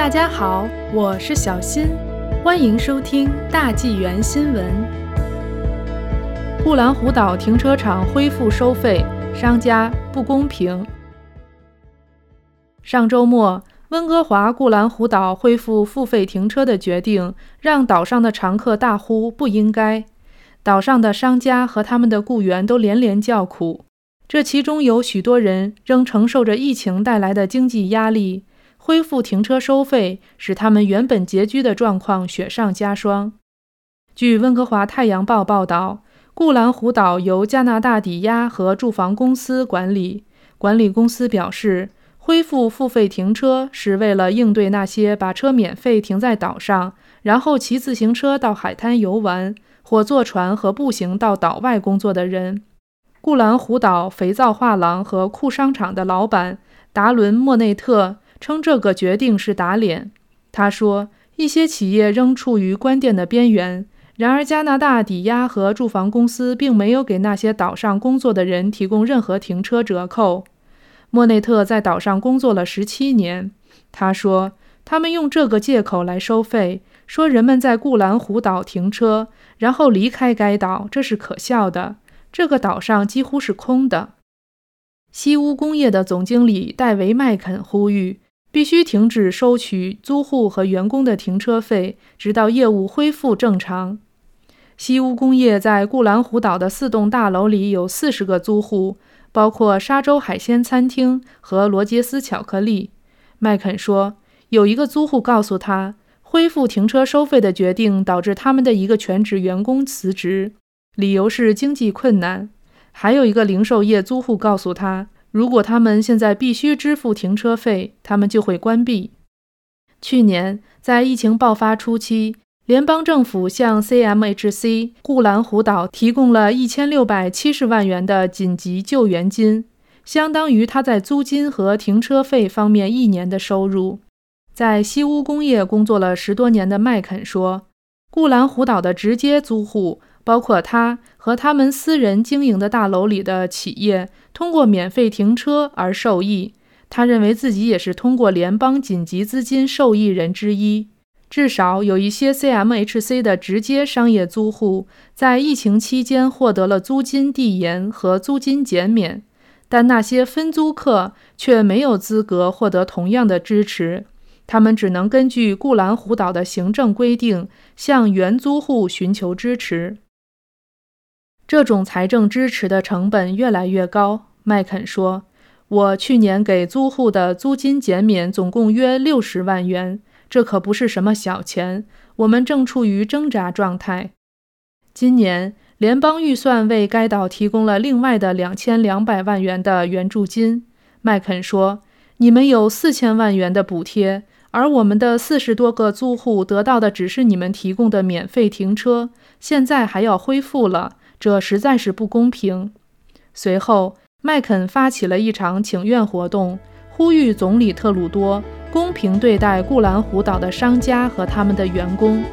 大家好，我是小新，欢迎收听大纪元新闻。固兰湖岛停车场恢复收费，商家不公平。上周末，温哥华固兰湖岛恢复付费停车的决定，让岛上的常客大呼不应该。岛上的商家和他们的雇员都连连叫苦，这其中有许多人仍承受着疫情带来的经济压力。恢复停车收费，使他们原本拮据的状况雪上加霜。据温哥华太阳报报道，固兰湖岛由加拿大抵押和住房公司管理。管理公司表示，恢复付费停车是为了应对那些把车免费停在岛上，然后骑自行车到海滩游玩，或坐船和步行到岛外工作的人。固兰湖岛肥皂画廊和库商场的老板达伦·莫内特。称这个决定是打脸。他说，一些企业仍处于关店的边缘。然而，加拿大抵押和住房公司并没有给那些岛上工作的人提供任何停车折扣。莫内特在岛上工作了十七年。他说，他们用这个借口来收费，说人们在固兰湖岛停车，然后离开该岛，这是可笑的。这个岛上几乎是空的。西屋工业的总经理戴维·麦肯呼吁。必须停止收取租户和员工的停车费，直到业务恢复正常。西屋工业在固兰湖岛的四栋大楼里有四十个租户，包括沙洲海鲜餐厅和罗杰斯巧克力。麦肯说，有一个租户告诉他，恢复停车收费的决定导致他们的一个全职员工辞职，理由是经济困难。还有一个零售业租户告诉他。如果他们现在必须支付停车费，他们就会关闭。去年在疫情爆发初期，联邦政府向 CMHC 固兰湖岛提供了一千六百七十万元的紧急救援金，相当于他在租金和停车费方面一年的收入。在西屋工业工作了十多年的麦肯说：“固兰湖岛的直接租户。”包括他和他们私人经营的大楼里的企业通过免费停车而受益。他认为自己也是通过联邦紧急资金受益人之一。至少有一些 CMHC 的直接商业租户在疫情期间获得了租金递延和租金减免，但那些分租客却没有资格获得同样的支持。他们只能根据固兰湖岛的行政规定向原租户寻求支持。这种财政支持的成本越来越高，麦肯说：“我去年给租户的租金减免总共约六十万元，这可不是什么小钱。我们正处于挣扎状态。今年联邦预算为该岛提供了另外的两千两百万元的援助金。”麦肯说：“你们有四千万元的补贴，而我们的四十多个租户得到的只是你们提供的免费停车，现在还要恢复了。”这实在是不公平。随后，麦肯发起了一场请愿活动，呼吁总理特鲁多公平对待固兰湖岛的商家和他们的员工。